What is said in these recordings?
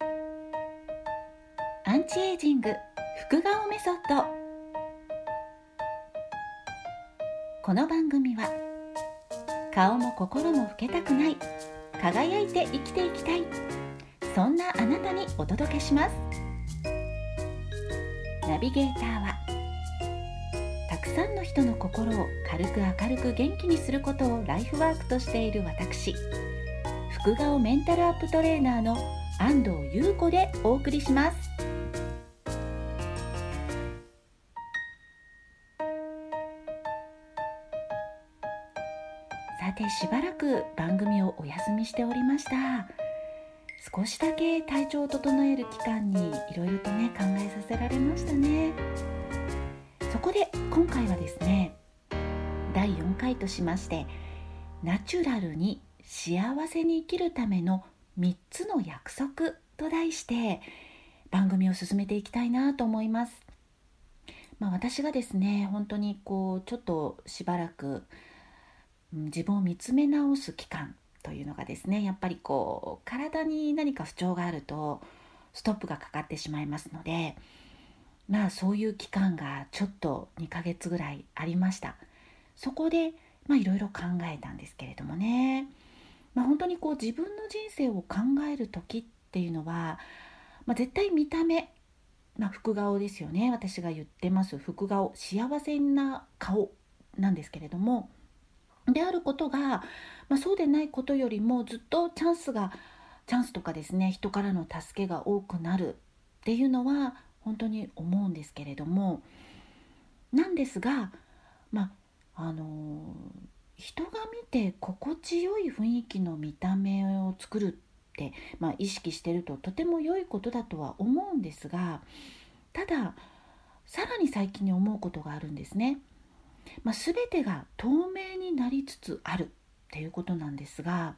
アンチエイジング副顔メソッド。この番組は顔も心も老けたくない輝いて生きていきたいそんなあなたにお届けします。ナビゲーターはたくさんの人の心を軽く明るく元気にすることをライフワークとしている私福顔メンタルアップトレーナーの安藤優子でお送りします。さてしばらく番組をお休みしておりました。少しだけ体調を整える期間にいろいろとね考えさせられましたね。そこで今回はですね第4回としましてナチュラルに幸せに生きるための3つの約束と題して番組を進めていきたいなと思います。まあ、私がですね本当にこうちょっとしばらく自分を見つめ直す期間というのがですねやっぱりこう体に何か不調があるとストップがかかってしまいますのでまあそういう期間がちょっと2ヶ月ぐらいありましたそこでまあいろいろ考えたんですけれどもねまあ、本当にこう自分の人生を考える時っていうのは、まあ、絶対見た目、まあ、副顔ですよね。私が言ってます。副顔幸せな顔なんですけれども。であることが、まあ、そうでないことよりもずっとチャンスがチャンスとかですね人からの助けが多くなるっていうのは本当に思うんですけれども。なんですがまああの人が見て心地よい雰囲気の見た目を作るって、まあ、意識してるととても良いことだとは思うんですがたださらに最近に思うことがあるんですね。まあ、全てが透明になりつつあるっていうことなんですが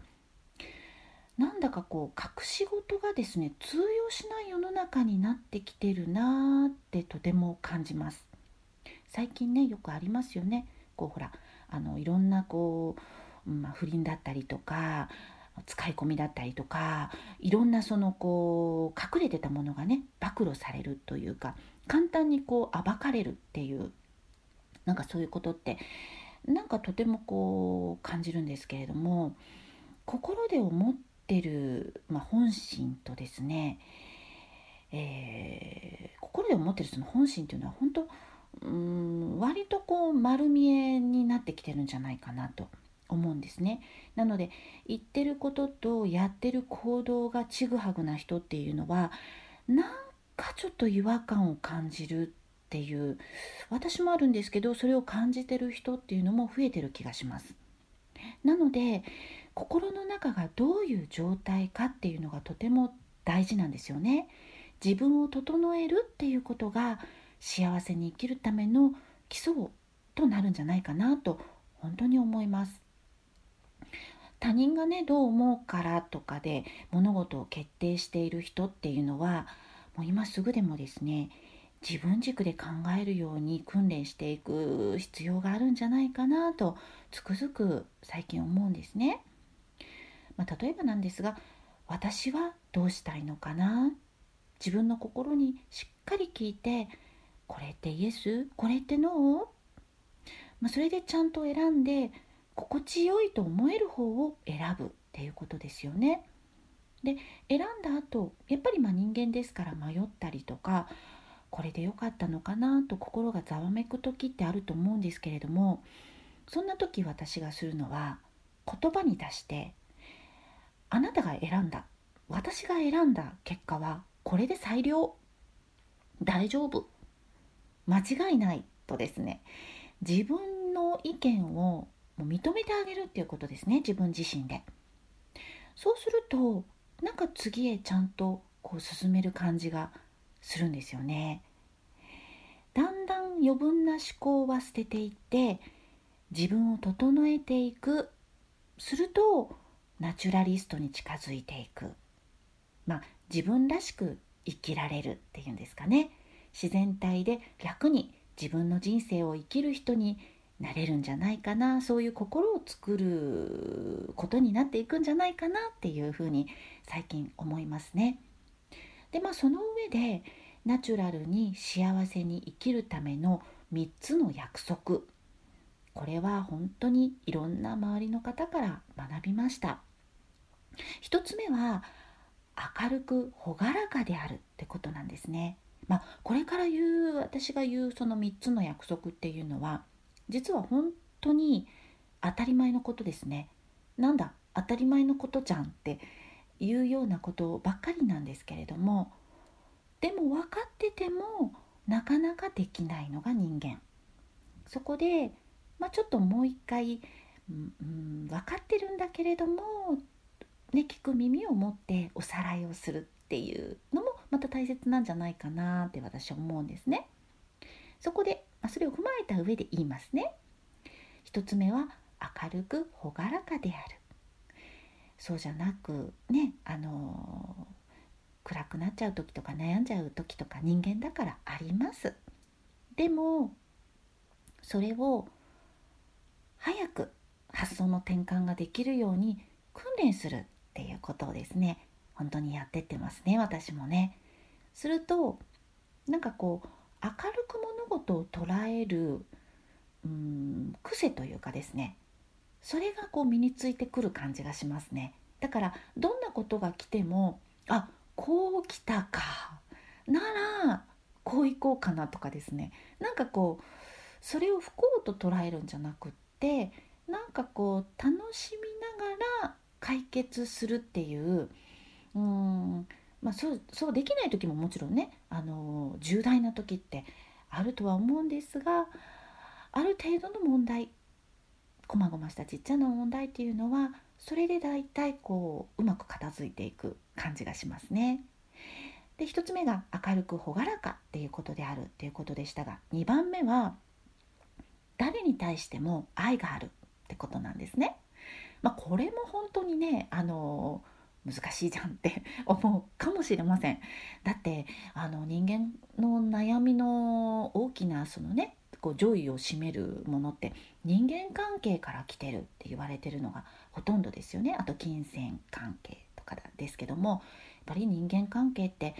なんだかこう隠し事がですね通用しない世の中になってきてるなーってとても感じます。最近ねよくありますよね。こうほらあのいろんなこう、まあ、不倫だったりとか使い込みだったりとかいろんなそのこう隠れてたものがね暴露されるというか簡単にこう暴かれるっていうなんかそういうことってなんかとてもこう感じるんですけれども心で思ってる、まあ、本心とですね、えー、心で思ってるその本心というのは本当うん割とこう丸見えになってきてるんじゃないかなと思うんですね。なので言ってることとやってる行動がちぐはぐな人っていうのはなんかちょっと違和感を感じるっていう私もあるんですけどそれを感じてる人っていうのも増えてる気がします。なので心の中がどういう状態かっていうのがとても大事なんですよね。自分を整えるっていうことが幸せに生きるための基礎となるんじゃないかなと本当に思います他人がねどう思うからとかで物事を決定している人っていうのはもう今すぐでもですね自分軸で考えるように訓練していく必要があるんじゃないかなとつくづく最近思うんですね。まあ、例えばなんですが私はどうしたいのかな？自分の心にしっかり聞いてこれってイエス？これってノー、まあ、それでちゃんと選んで心地よいと思える方を選ぶっていうことですよね。で選んだ後やっぱりま人間ですから迷ったりとかこれで良かったのかなと心がざわめく時ってあると思うんですけれどもそんな時私がするのは言葉に出してあなたが選んだ私が選んだ結果はこれで最良。大丈夫。間違いないとですね自分の意見を認めてあげるっていうことですね自分自身で。そうするとなんか次へちゃんとこう進める感じがするんですよね。だんだん余分な思考は捨てていって自分を整えていく。するとナチュラリストに近づいていく。まあ自分らしく生きられるっていうんですかね。自然体で楽に自分の人生を生きる人になれるんじゃないかなそういう心を作ることになっていくんじゃないかなっていうふうに最近思いますね。でまあその上でナチュラルに幸せに生きるための3つの約束。これは本当にいろんな周りの方から学びました。1つ目は明るく朗らかであるってことなんですね。まあこれから言う私が言うその3つの約束っていうのは実は本当に当たり前のことですね。なんだ当たり前のことじゃんっていうようなことばっかりなんですけれどもでも分かっててもなかなかできないのが人間。そこで、まあ、ちょっともう一回、うん、分かってるんだけれども、ね、聞く耳を持っておさらいをするっていうのもまた大切なんじゃないかなって私は思うんですね。そこで、あ、それを踏まえた上で言いますね。一つ目は明るく朗らかである。そうじゃなくねあの暗くなっちゃう時とか悩んじゃう時とか人間だからありますでもそれを早く発想の転換ができるように訓練するっていうことをですね本当にやってってますね私もねするとなんかこう明るく物事を捉えるうん癖というかですねそれがこう身についてくる感じがしますね。だからどんなことが来てもあこう来たかならこう行こうかなとかですね。なんかこうそれを不幸と捉えるんじゃなくってなんかこう楽しみながら解決するっていううんまあそうそうできない時ももちろんねあの重大な時ってあるとは思うんですがある程度の問題こまごましたちっちゃな問題っていうのはそれで大体こううまく片付いていく感じがしますね。で1つ目が明るく朗らかっていうことであるっていうことでしたが2番目は誰に対しても愛があるってことなんですね。まあ、これも本当にねあの難しいじゃんって 思うかもしれません。だってあの人間の悩みの大きなそのねこう上位を占めるものって人間関係から来てるって言われてるのがほとんどですよね。あと金銭関係とかですけどもやっぱり人間関係って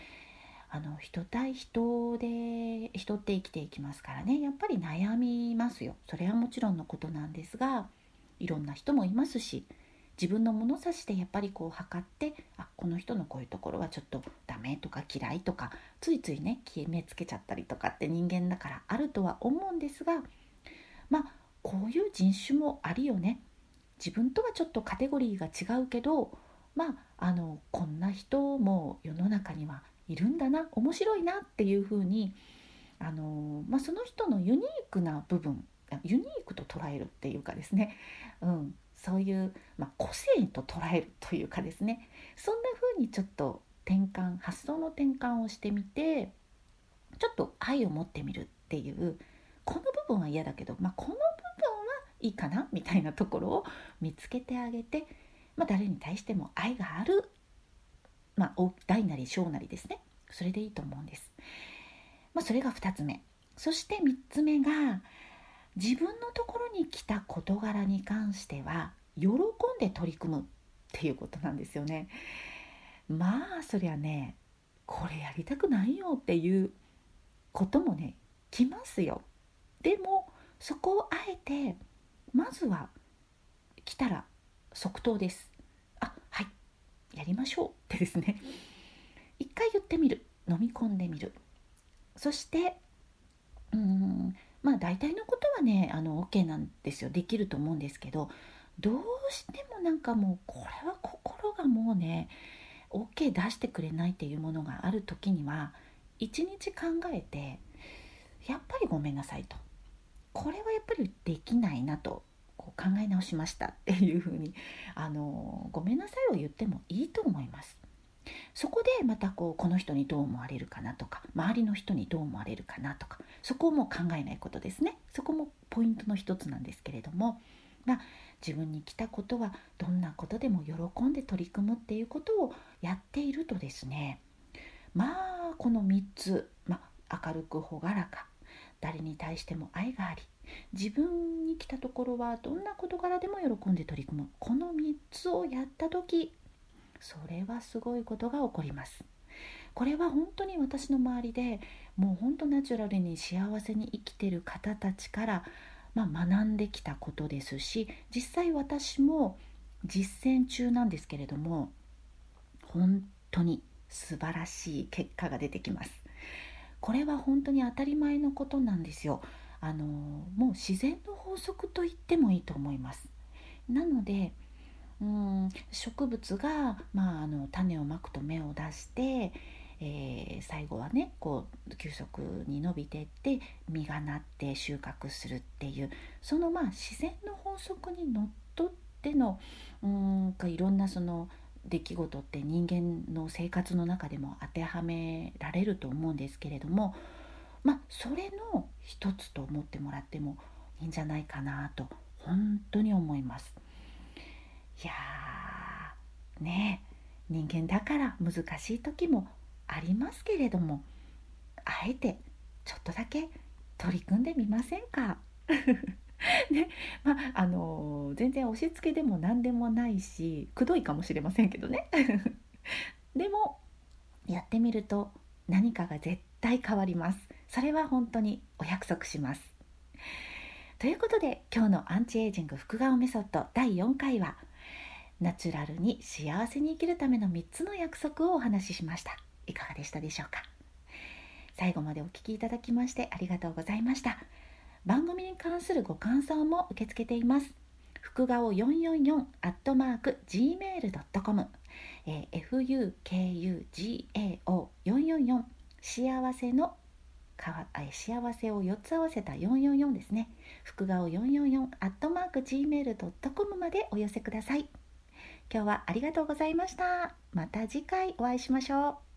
あの人対人で人って生きていきますからね。やっぱり悩みますよ。それはもちろんのことなんですがいろんな人もいますし自分の物差しでやっぱりこう測ってあこの人のこういうところはちょっとダメとか嫌いとかついついね決めつけちゃったりとかって人間だからあるとは思うんですがまあこういう人種もあるよね。自分とはちょっとカテゴリーが違うけどまああのこんな人も世の中にはいるんだな面白いなっていうふうにあの、まあ、その人のユニークな部分ユニークと捉えるっていうかですね、うん、そういう、まあ、個性と捉えるというかですね。そんな風にちょっと転換発想の転換をしてみてちょっと愛を持ってみるっていうこの部分は嫌だけど、まあ、この部分はいいかなみたいなところを見つけてあげて、まあ、誰に対しても愛がある、まあ、大なり小なりですね。それでいいと思うんです。まあ、それが2つ目。そして3つ目が自分のところに来た事柄に関しては喜んで取り組むっていうことなんですよね。まあそりゃねこれやりたくないよっていうこともね来ますよ。でもそこをあえてまずは来たら即答です。あはいやりましょうってですね一回言ってみる飲み込んでみるそしてうんまあ大体のことはねあの OK なんですよできると思うんですけどどうしてもなんかもうこれは心がもうね OK 出してくれないっていうものがある時には一日考えてやっぱりごめんなさいとこれはやっぱりできないなとこう考え直しましたっていうふうにあのごめんなさいを言ってもいいと思います。そこでまたこうこの人にどう思われるかなとか周りの人にどう思われるかなとかそこも考えないことですね。そこもポイントの一つなんですけれども、まあ、自分に来たことはどんなことでも喜んで取り組むっていうことをやっているとですねまあこの3つ、まあ、明るく朗らか誰に対しても愛があり自分に来たところはどんな事柄でも喜んで取り組むこの3つをやった時それはすごいことが起こります。これは本当に私の周りでもう本当ナチュラルに幸せに生きてる方たちから、まあ、学んできたことですし実際私も実践中なんですけれども本当に素晴らしい結果が出てきます。これは本当に当たり前のことなんですよ。あのもう自然の法則と言ってもいいと思います。なのでうん植物が、まあ、あの種をまくと芽を出して、えー、最後はねこう急速に伸びていって実がなって収穫するっていうそのまあ自然の法則にのっとってのうんいろんなその出来事って人間の生活の中でも当てはめられると思うんですけれどもまあそれの一つと思ってもらってもいいんじゃないかなと本当に思います。いやーね人間だから難しい時もありますけれどもあえてちょっとだけ取り組んでみませんか？ねまああの全然押し付けでも何でもないしくどいかもしれませんけどね。でもやってみると何かが絶対変わります。それは本当にお約束します。ということで今日のアンチエイジング副顔メソッド第4回はナチュラルに幸せに生きるための3つの約束をお話ししましたいかがでしたでしょうか？最後までお聴きいただきましてありがとうございました番組に関するご感想も受け付けています。福顔444アットマーク gmail.com、えー、FUKUGAO444 幸せのか幸せを4つ合わせた444ですね。福顔444アットマーク gmail.com までお寄せください。今日はありがとうございました。また次回お会いしましょう。